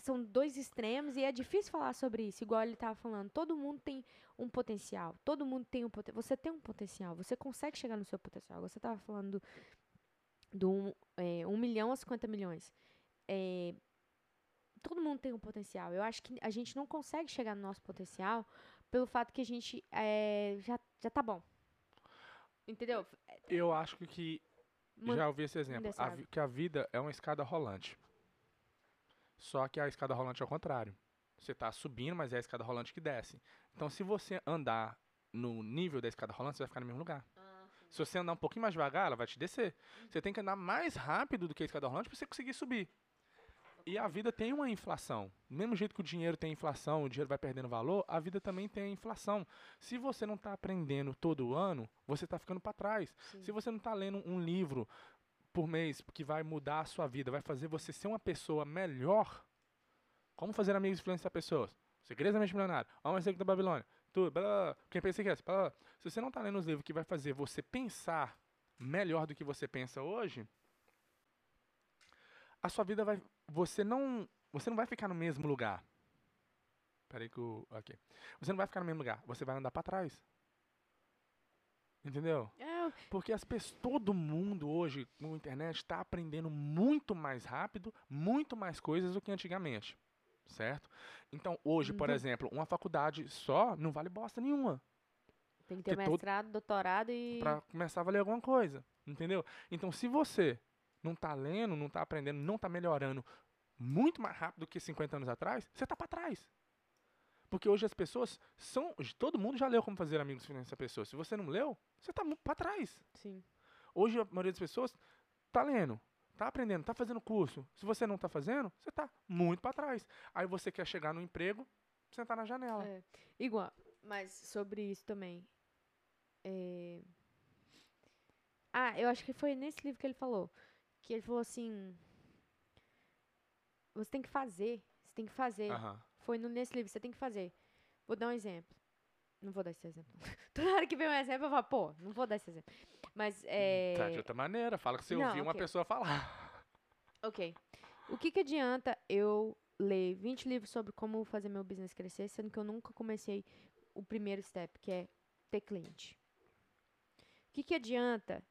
são dois extremos e é difícil falar sobre isso, igual ele tava falando. Todo mundo tem um potencial, todo mundo tem um potencial. Você tem um potencial, você consegue chegar no seu potencial. Você tava falando do, do um, é, 1 milhão a 50 milhões. É, todo mundo tem um potencial. Eu acho que a gente não consegue chegar no nosso potencial pelo fato que a gente é, já, já tá bom. Entendeu? Eu acho que já ouvi esse exemplo. A que a vida é uma escada rolante. Só que a escada rolante é ao contrário. Você está subindo, mas é a escada rolante que desce. Então, se você andar no nível da escada rolante, você vai ficar no mesmo lugar. Se você andar um pouquinho mais devagar, ela vai te descer. Você tem que andar mais rápido do que a escada rolante para você conseguir subir. E a vida tem uma inflação. Do mesmo jeito que o dinheiro tem inflação, o dinheiro vai perdendo valor, a vida também tem inflação. Se você não está aprendendo todo ano, você está ficando para trás. Sim. Se você não está lendo um livro por mês que vai mudar a sua vida, vai fazer você ser uma pessoa melhor, como fazer amigos e influenciar pessoas? Segredos da mente milionária, Alma Secreta da Babilônia, tudo, blá, blá, blá. quem pensa que é, blá, blá. Se você não está lendo os livros que vai fazer você pensar melhor do que você pensa hoje, a sua vida vai, você não, você não vai ficar no mesmo lugar. Peraí que o, aqui. Você não vai ficar no mesmo lugar, você vai andar para trás. Entendeu? É, Porque as pessoas, todo mundo hoje com a internet está aprendendo muito mais rápido, muito mais coisas do que antigamente. Certo? Então, hoje, por Uhum. exemplo, uma faculdade só não vale bosta nenhuma tem que ter Porque todo- mestrado, doutorado e. para começar a valer alguma coisa. Entendeu? Então, se você não tá lendo, não tá aprendendo, não tá melhorando muito mais rápido do que 50 anos atrás, você tá para trás. Porque hoje as pessoas são. Todo mundo já leu como fazer amigos influenciar pessoas. Se você não leu, você tá para trás. Sim. Hoje a maioria das pessoas tá lendo, tá aprendendo, tá fazendo curso. Se você não tá fazendo, você tá muito para trás. Aí você quer chegar no emprego, sentar na janela. É, igual. Mas sobre isso também. é, Ah, eu acho que foi nesse livro que ele falou. Que ele falou assim. Você tem que fazer. Você tem que fazer. Aham. Foi nesse livro, você tem que fazer. Vou dar um exemplo. Não vou dar esse exemplo. *laughs* Toda hora que vem um exemplo, eu falo, pô, não vou dar esse exemplo. Mas é. Tá de outra maneira, fala que você Não, ouviu uma ok. pessoa falar. Ok. O que que adianta eu ler 20 livros sobre como fazer meu business crescer, sendo que eu nunca comecei o primeiro step, que é ter cliente? O que que adianta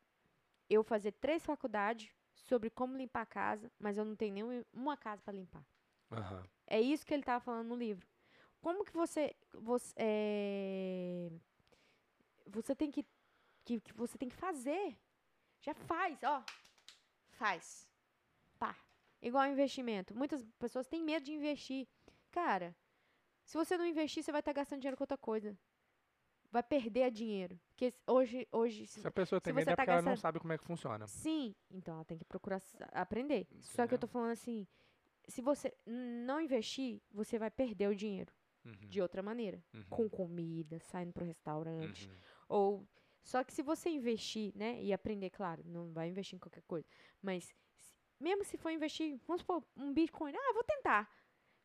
eu fazer três faculdades sobre como limpar a casa, mas eu não tenho nenhuma casa para limpar? Aham. É isso que ele estava falando no livro. Como que você você é, você tem que, que que você tem que fazer? Já faz, ó. Faz. Pá. Igual investimento. Muitas pessoas têm medo de investir. Cara, se você não investir, você vai estar gastando dinheiro com outra coisa. Vai perder dinheiro. Porque hoje hoje se- Se a pessoa tem medo é tá porque ela não gastando- sabe como é que funciona. Sim, então ela tem que procurar aprender. Só que eu tô falando assim, se você não investir, você vai perder o dinheiro Uhum, de outra maneira, uhum, com comida, saindo pro restaurante, uhum. ou só que se você investir, né, e aprender, claro, não vai investir em qualquer coisa, mas se- mesmo se for investir, vamos supor, um Bitcoin, ah, vou tentar.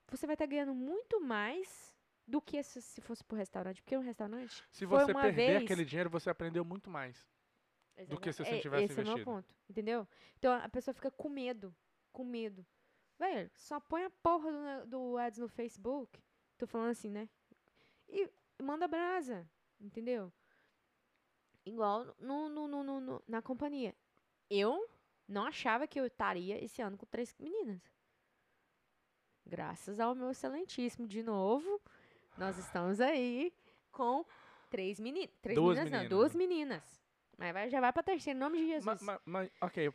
Você vai estar ganhando muito mais do que se, se fosse pro restaurante, porque um restaurante Se você perder vez- aquele dinheiro, você aprendeu muito mais. Do que se Exatamente. você É, tivesse Esse é o meu investido. ponto, entendeu? Então a pessoa fica com medo, com medo. Velho, só põe a porra do, do ads no Facebook. Tô falando assim, né? E manda brasa, entendeu? Igual no, no, no, no- no- na companhia. Eu não achava que eu estaria esse ano com três meninas. Graças ao meu excelentíssimo, de novo, nós estamos aí com três, meni três Duas meninas. meninas, não, duas meninas. Mas vai, já vai pra terceira, em nome de Jesus. Ma- ma- Mas, ok, eu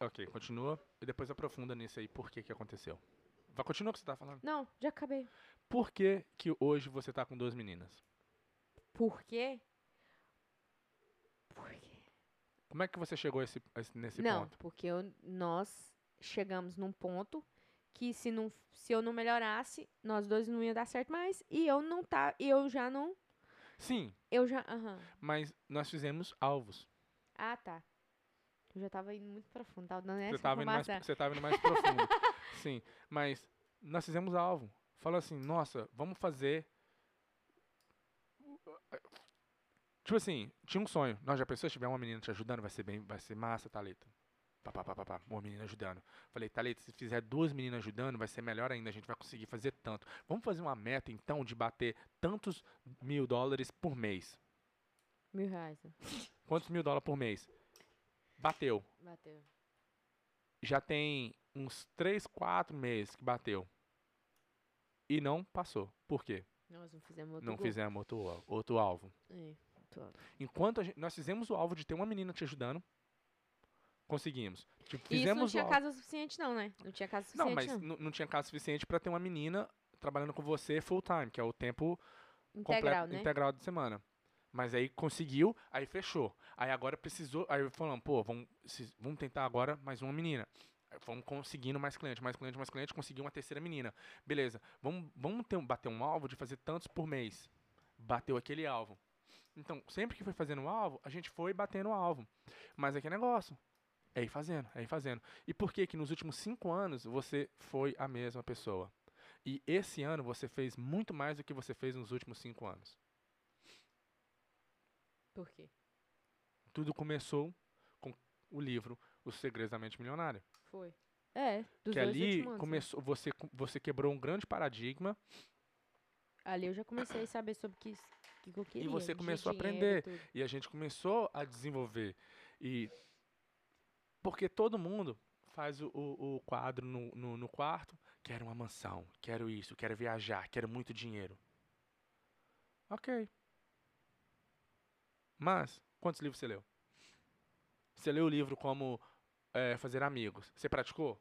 ok, continua e depois aprofunda nisso aí, por que que aconteceu. Vai, continua o que você tá falando. Não, já acabei. Por que que hoje você tá com duas meninas? Por quê? Por quê? Como é que você chegou a esse, a esse- nesse não, ponto? porque eu- nós chegamos num ponto que se, não, se eu não melhorasse, nós dois não ia dar certo mais. E eu não tá. E eu já não. Sim, Eu já. Aham. mas nós fizemos alvos. Ah, tá. Eu já tava indo muito profundo, tava dando essa Você tava, mais, você tava indo mais profundo. *laughs* Sim, mas nós fizemos alvo. Fala assim, nossa, vamos fazer. Tipo assim, tinha um sonho. Nós já pensou se tiver uma menina te ajudando, vai ser bem, vai ser massa, Thalita. Pá, pá, pá, pá, pá, uma menina ajudando. Falei, Thalita, se fizer duas meninas ajudando, vai ser melhor ainda, a gente vai conseguir fazer tanto. Vamos fazer uma meta, então, de bater tantos mil dólares por mês. Mil reais. Quantos mil dólares por mês? Bateu. Bateu. já tem uns 3, 4 meses que bateu. E não passou. Por quê? Nós não fizemos outro não gol. fizemos outro, outro alvo. É, tô- Enquanto a gente- nós fizemos o alvo de ter uma menina te ajudando, conseguimos. Tipo, E isso não fizemos tinha o alvo. casa suficiente, não, né? Não tinha casa suficiente, Não, mas não. não, tinha caso suficiente para ter uma menina trabalhando com você full time, que é o tempo Integral, completo, né? integral de semana. Mas aí conseguiu, aí fechou. Aí agora precisou, aí falando, pô, vamos, vamos tentar agora mais uma menina. Aí Vamos conseguindo mais cliente, mais cliente, mais cliente, conseguiu uma terceira menina. Beleza, vamos, vamos ter, bater um alvo de fazer tantos por mês. Bateu aquele alvo. Então, sempre que foi fazendo o alvo, a gente foi batendo o alvo. Mas é que negócio. É ir fazendo, é ir fazendo. E por que que nos últimos cinco anos você foi a mesma pessoa? E esse ano você fez muito mais do que você fez nos últimos cinco anos. Por quê? Tudo começou com o livro Os Segredos da Mente Milionária. Foi. É, dos que dois ali últimos anos, né? começou, você, você quebrou um grande paradigma Ali eu já comecei a saber sobre o que, que eu queria. você de começou a e aprender. e a gente começou a desenvolver. E porque todo mundo faz o, o, o quadro no, no, no quarto, quero uma mansão, quero isso, quero viajar, quero muito dinheiro. Ok. Mas, quantos livros você leu? Você leu o livro como eh, fazer amigos. Você praticou?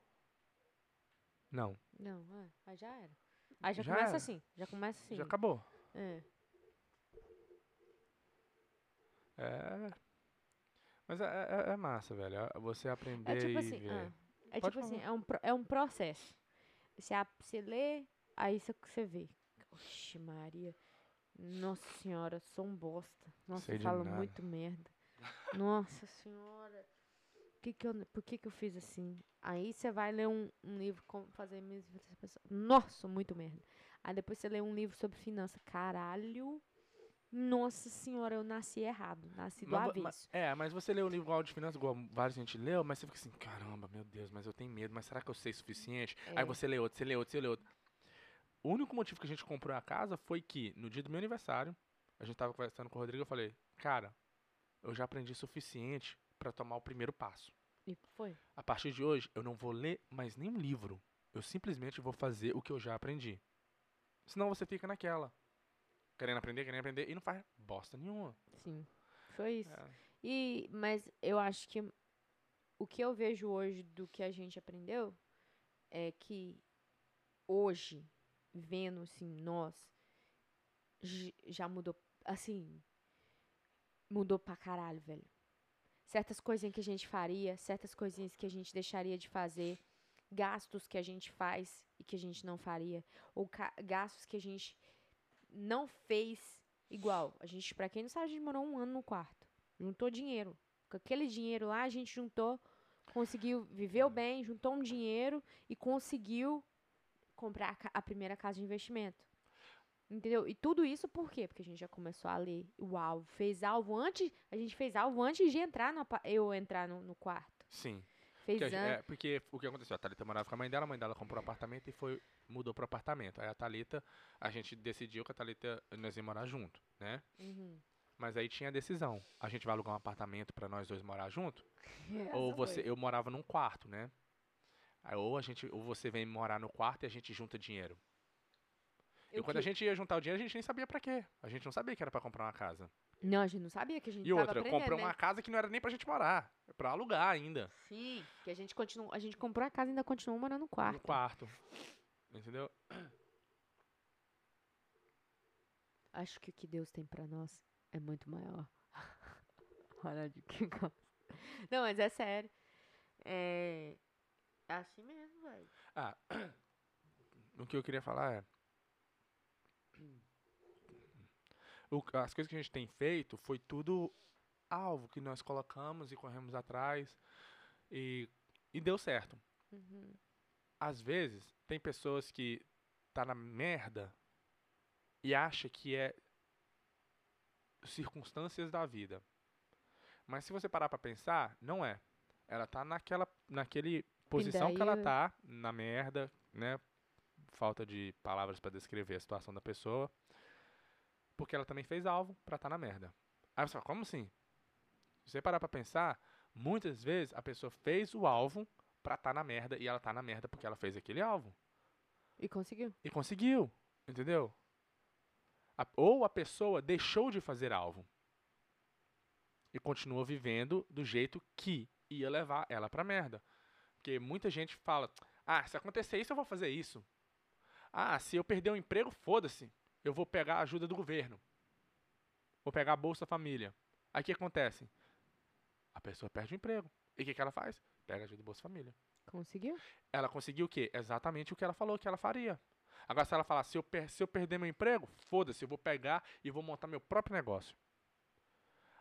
Não. Não, é, aí já era. Aí já, Já começa era. assim, já começa assim. Já acabou. É. É. Mas é, é- é massa, velho. é Você aprender É tipo e assim, ver. ah, é Pode tipo assim, falar. é um, é um processo. Você, você lê, aí você, você vê. Oxe, Maria. Nossa senhora, sou um bosta. Nossa, Sei eu falo nada. muito merda. Nossa senhora. Que que eu, por que, que eu fiz assim? Aí você vai ler um, um livro como fazer pessoa. Nossa, muito merda. Aí depois você lê um livro sobre finança. Caralho. Nossa senhora, eu nasci errado. Nasci do Mas avesso. mas- é, mas você leu o livro igual de finanças, igual vários gente leu, mas você fica assim, caramba, meu Deus, mas eu tenho medo, mas será que eu sei o suficiente? É. Aí você lê outro, você lê outro, você lê outro. O único motivo que a gente comprou a casa foi que, no dia do meu aniversário, a gente tava conversando com o Rodrigo, eu falei, cara, eu já aprendi o suficiente pra tomar o primeiro passo. E foi. A partir de hoje, eu não vou ler mais nenhum livro. Eu simplesmente vou fazer o que eu já aprendi. Senão você fica naquela. Querendo aprender, querendo aprender, e não faz bosta nenhuma. Sim. Foi isso. É. E, mas eu acho que o que eu vejo hoje do que a gente aprendeu é que hoje, vendo assim, nós, já mudou, assim, mudou pra caralho, velho. Certas coisinhas que a gente faria, certas coisinhas que a gente deixaria de fazer, gastos que a gente faz e que a gente não faria, ou gastos que a gente não fez igual. A gente, pra quem não sabe, a gente morou um ano no quarto. Juntou dinheiro. Com aquele dinheiro lá, a gente juntou, conseguiu, viveu bem, juntou um dinheiro e conseguiu comprar a primeira casa de investimento. Entendeu? E tudo isso por quê? Porque a gente já começou a ler o alvo, fez alvo antes, a gente fez alvo antes de entrar no, eu entrar no, no quarto. Sim. Fez Porque, é, porque o que aconteceu? A Thalita morava com a mãe dela, a mãe dela comprou um apartamento e foi, mudou pro apartamento. Aí a Thalita, a gente decidiu que a Thalita, nós ia morar junto, né? Uhum. Mas aí tinha a decisão. A gente vai alugar um apartamento pra nós dois morar junto? *laughs* Essa ou você, foi. eu morava num quarto, né? Ou a gente, ou você vem morar no quarto e a gente junta dinheiro. E Eu quando a que- gente ia juntar o dinheiro, a gente nem sabia pra quê. A gente não sabia que era pra comprar uma casa. Não, a gente não sabia que a gente E outra, comprou né? uma casa que não era nem pra gente morar, é pra alugar ainda, Sim, que a gente continua, a gente comprou a casa e ainda continuou morando no quarto. no quarto. Entendeu? Acho que o que Deus tem pra nós é muito maior. *laughs* Olha de que gosta. Não, mas é sério. É é assim mesmo, velho. Ah, *clears throat* o que eu queria falar é. o- as coisas que a gente tem feito foi tudo alvo que nós colocamos e corremos atrás e, e deu certo. Uhum. Às vezes, tem pessoas que tá na merda e acha que é circunstâncias da vida. Mas se você parar pra pensar, não é. Ela tá naquela naquele posição que ela daí- tá, na merda, né? Falta de palavras pra descrever a situação da pessoa. Porque ela também fez alvo pra estar na merda. Aí você fala, como assim? Se você parar pra pensar, muitas vezes a pessoa fez o alvo pra estar na merda e ela tá na merda porque ela fez aquele alvo. E conseguiu. E conseguiu, entendeu? A- ou a pessoa deixou de fazer alvo e continua vivendo do jeito que ia levar ela pra merda. Porque muita gente fala: ah, se acontecer isso, eu vou fazer isso. Ah, se eu perder o emprego, foda-se. Eu vou pegar a ajuda do governo. Vou pegar a Bolsa Família. Aí o que acontece? A pessoa perde o emprego. E o que, que ela faz? Pega a ajuda do Bolsa Família Conseguiu? ela conseguiu o quê? Exatamente o que ela falou que ela faria. Agora, se ela falar, se eu, per- se eu perder meu emprego, foda-se, eu vou pegar e vou montar meu próprio negócio.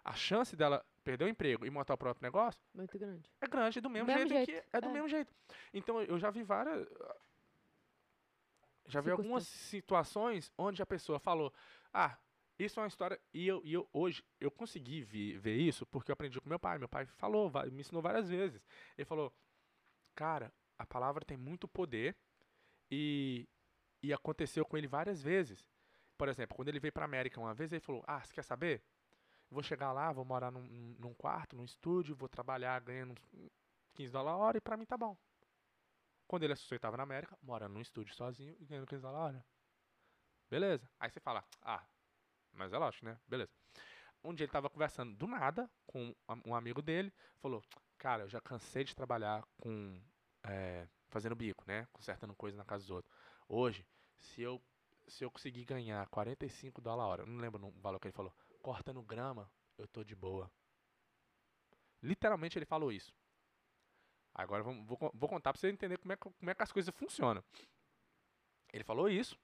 A chance dela perder o emprego e montar o próprio negócio Muito grande. é grande do mesmo, Mesmo jeito, jeito, que é do é. mesmo jeito. Então eu já vi várias já vi algumas situações onde a pessoa falou: "Ah, isso é uma história e eu, e eu hoje eu consegui vi- ver isso porque eu aprendi com meu pai. Meu pai falou, me ensinou várias vezes. Ele falou: "Cara, a palavra tem muito poder e e aconteceu com ele várias vezes. Por exemplo, quando ele veio para América uma vez, ele falou: "Ah, você quer saber? Vou chegar lá, vou morar num, num- quarto, num estúdio, vou trabalhar ganhando uns 15 dólares a hora e pra mim tá bom. Quando ele estava na América, morando num estúdio sozinho e ganhando 15 dólares a hora. Beleza. Aí você fala, ah, mas é lógico, né? Beleza. Um dia ele tava conversando do nada com um- amigo dele, falou, cara, eu já cansei de trabalhar com, é, fazendo bico, né? Consertando coisa na casa dos outros. Hoje, se eu, se eu conseguir ganhar 45 dólares a hora, não lembro o valor que ele falou, cortando grama, eu tô de boa. Literalmente ele falou isso. Agora vou, con- vou contar pra você entender como é, como é que as coisas funcionam. Ele falou isso.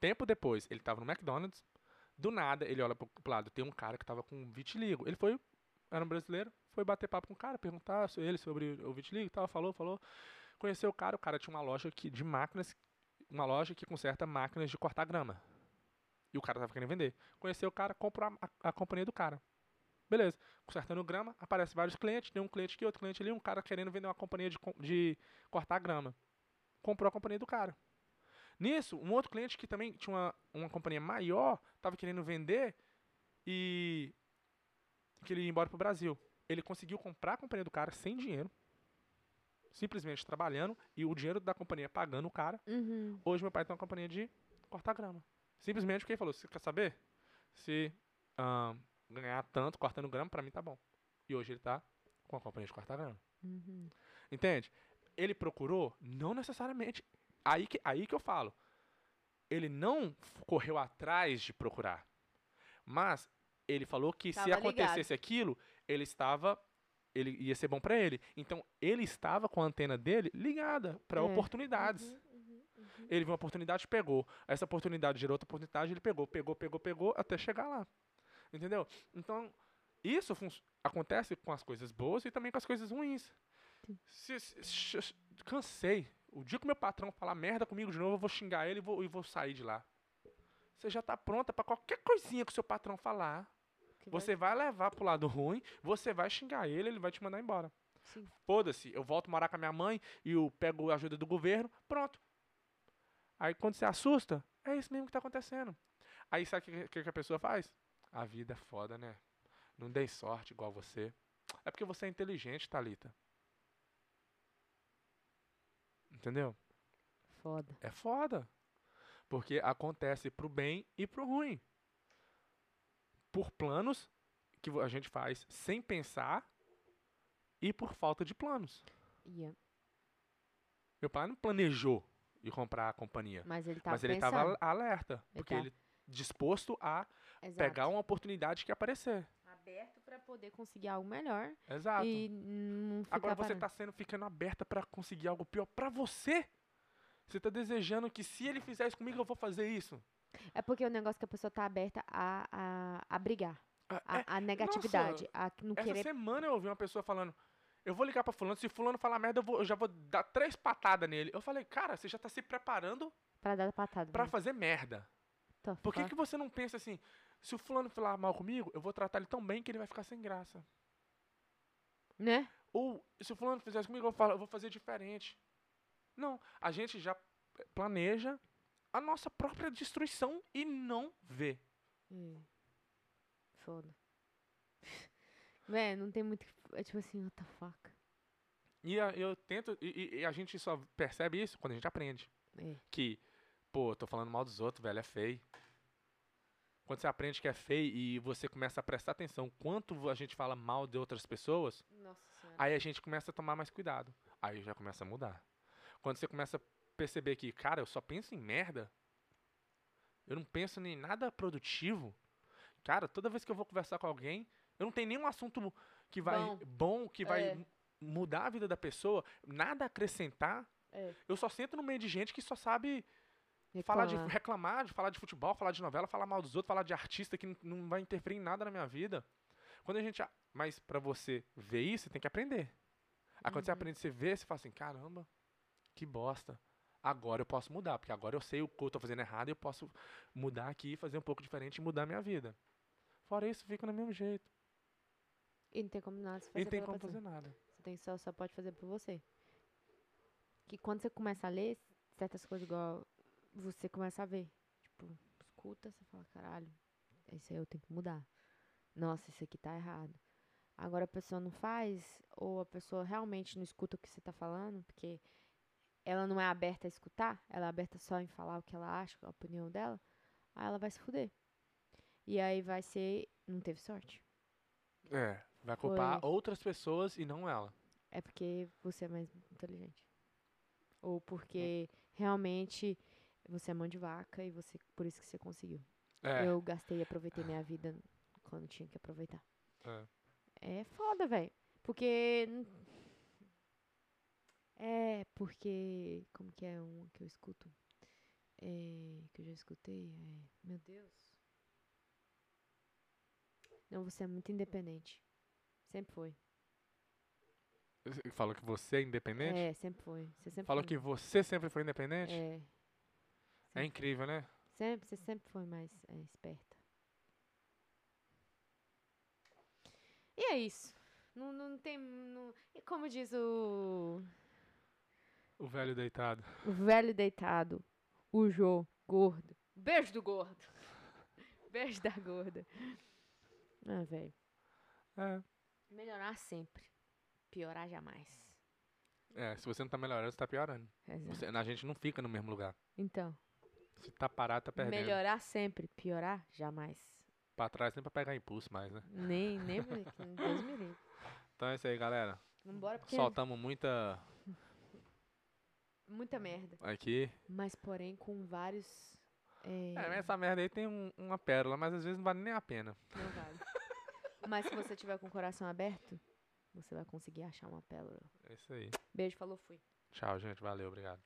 Tempo depois, ele tava no McDonald's. Do nada, ele olha pro, pro lado, tem um cara que tava com vitiligo. Ele foi, era um brasileiro, foi bater papo com o cara, perguntar so- ele sobre o vitiligo e tal, falou, falou. Conheceu o cara, o cara tinha uma loja que, de máquinas, uma loja que conserta máquinas de cortar grama. E o cara tava querendo vender. Conheceu o cara, comprou a, a- a companhia do cara. Beleza. Consertando grama, aparece vários clientes, tem um cliente aqui, outro cliente ali, um cara querendo vender uma companhia de, de cortar grama. Comprou a companhia do cara. Nisso, um outro cliente que também tinha uma, uma companhia maior, estava querendo vender e que ele ia embora pro Brasil. Ele conseguiu comprar a companhia do cara sem dinheiro, simplesmente trabalhando e o dinheiro da companhia pagando o cara. Uhum. Hoje meu pai tem uma companhia de cortar grama. Simplesmente porque ele falou, você quer saber? Se ganhar tanto cortando grama, pra mim tá bom. E hoje ele tá com a companhia de cortar grama. Uhum. Entende? Ele procurou? Não necessariamente. Aí que, aí que eu falo. Ele não correu atrás de procurar. Mas ele falou que se Tava acontecesse aquilo, ele estava. Ele ia ser bom pra ele. Então ele estava com a antena dele ligada pra É. oportunidades. Uhum. Ele viu uma oportunidade, pegou. Essa oportunidade gerou outra oportunidade, ele pegou, pegou, pegou, pegou, até chegar lá. Entendeu? Então, isso acontece com as coisas boas e também com as coisas ruins. Se, se- se- cansei. O dia que meu patrão falar merda comigo de novo, eu vou xingar ele e vou, e vou sair de lá. você já tá pronta pra qualquer coisinha que o seu patrão falar. Que vai- Você vai levar pro lado ruim, você vai xingar ele, ele vai te mandar embora. Foda-se, eu volto morar com a minha mãe e eu pego a ajuda do governo, pronto. Aí quando você assusta, é isso mesmo que tá acontecendo. Aí sabe o que, que, a pessoa faz? A vida é foda, né? Não dei sorte igual você. É porque você é inteligente, Thalita. Entendeu? Foda. É foda. Porque acontece pro bem e pro ruim. Por planos que a gente faz sem pensar e por falta de planos. Yeah. Meu pai não planejou ir comprar a companhia. Mas ele tá mas ele pensando. estava alerta. Ele Porque tá. ele disposto a Exato. pegar uma oportunidade que aparecer. Aberto pra poder conseguir algo melhor. Exato. E não ficar Agora você parando. tá sendo ficando aberta pra conseguir algo pior pra você. Você tá desejando que se ele fizer isso comigo, eu vou fazer isso. É porque o negócio que a pessoa tá aberta a, a, a brigar. Ah, A, é, a negatividade. a não Essa querer. semana eu ouvi uma pessoa falando, eu vou ligar pra fulano, se fulano falar merda, eu, vou- eu já vou dar três patadas nele. Eu falei, cara, você já tá se preparando Pra dar patada. pra né? fazer merda. The Por que, que você não pensa assim, se o fulano falar mal comigo, eu vou tratar ele tão bem que ele vai ficar sem graça. Né? Ou, se o fulano fizer isso comigo, eu, falo, eu vou fazer diferente. Não, a gente já planeja a nossa própria destruição e não vê. É. Foda. *laughs* Véi, não tem muito. É tipo assim, what the fuck. E a- eu tento, e, e- a gente só percebe isso quando a gente aprende. É. que, pô, tô falando mal dos outros, velho, é feio. Quando você aprende que é feio e você começa a prestar atenção quanto a gente fala mal de outras pessoas, aí a gente começa a tomar mais cuidado. Aí já começa a mudar. Quando você começa a perceber que, cara, eu só penso em merda, eu não penso em nada produtivo. Cara, toda vez que eu vou conversar com alguém, eu não tenho nenhum assunto que vai Bom. bom, que vai É. mu- mudar a vida da pessoa, nada a acrescentar. É. Eu só sento no meio de gente que só sabe falar de Reclamar. reclamar, de falar de futebol, falar de novela, falar mal dos outros, falar de artista que não, não vai interferir em nada na minha vida. Quando a gente, mas pra você ver isso, você tem que aprender. Aí quando você Uhum. aprende, você vê, você fala assim, caramba, que bosta. Agora eu posso mudar, porque agora eu sei o que eu tô fazendo errado e eu posso mudar aqui, fazer um pouco diferente e mudar a minha vida. Fora isso, fica do mesmo jeito. E não tem como nada se E fazer não tem como pessoa. fazer nada. Você tem só, só pode fazer por você. Que quando você começa a ler certas coisas igual você começa a ver. Tipo, escuta, você fala, caralho, isso aí eu tenho que mudar. Nossa, isso aqui tá errado. Agora a pessoa não faz, ou a pessoa realmente não escuta o que você tá falando, porque ela não é aberta a escutar, ela é aberta só em falar o que ela acha, a opinião dela, aí ela vai se fuder. E aí vai ser, não teve sorte. É, vai culpar Foi. outras pessoas e não ela. É porque você é mais inteligente. Ou porque realmente você é mão de vaca e você por isso que você conseguiu. É, Eu gastei e aproveitei minha vida quando tinha que aproveitar. é. É foda, velho. Porque. É, porque. Como que é um que eu escuto? É, que eu já escutei? É, meu Deus. Não, você é muito independente. Sempre foi. Falou que você é independente? É, sempre foi. Você sempre Falou foi. que você sempre foi independente? É. É incrível, né? Sempre, você sempre foi mais é, esperta. E é isso. Não, não tem. Não, e como diz o, O velho deitado. o velho deitado, o Jô, gordo. Beijo do gordo. *laughs* Beijo da gorda. Ah, velho. É. Melhorar sempre. Piorar jamais. É, se você não tá melhorando, você tá piorando. Você- a gente não fica no mesmo lugar. Então, Se tá parado, tá perdendo. melhorar sempre. Piorar jamais. Pra trás nem pra pegar impulso mais, né? Nem, nem. Deus me livre. Então é isso aí, galera. Vambora porque. Soltamos muita Muita merda. aqui. Mas, porém, com vários. É, É, mas essa merda aí tem um- uma pérola, mas às vezes não vale nem a pena. Não vale. Mas se você tiver com o coração aberto, você vai conseguir achar uma pérola. É isso aí. Beijo, falou, fui. Tchau, gente. Valeu, obrigado.